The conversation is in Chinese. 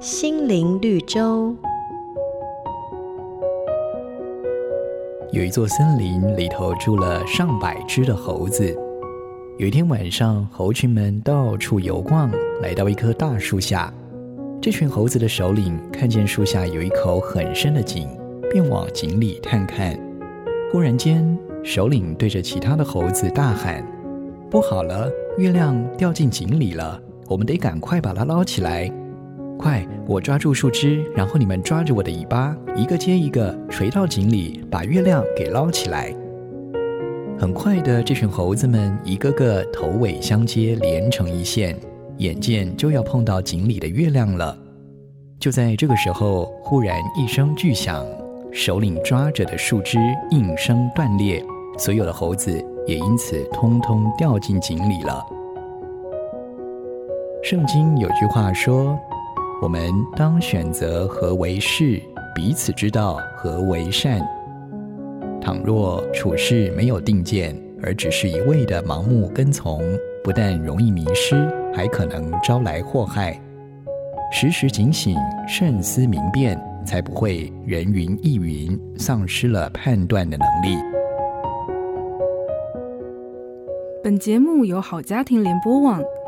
心灵绿洲。有一座森林，里头住了上百只的猴子。有一天晚上，猴群们到处游逛，来到一棵大树下。这群猴子的首领看见树下有一口很深的井，便往井里探看。忽然间，首领对着其他的猴子大喊：“不好了，月亮掉进井里了！我们得赶快把它捞起来！快，我抓住树枝，然后你们抓着我的尾巴，一个接一个垂到井里，把月亮给捞起来！”很快的，这群猴子们一个个头尾相接，连成一线，眼见就要碰到井里的月亮了。就在这个时候，忽然一声巨响，首领抓着的树枝应声断裂，所有的猴子也因此通通掉进井里了。圣经有句话说：“我们当选择何为是，彼此知道何为善。”倘若处事没有定见，而只是一味的盲目跟从，不但容易迷失，还可能招来祸害。时时警醒，慎思明辨，才不会人云亦云，丧失了判断的能力。本节目由好家庭联播网、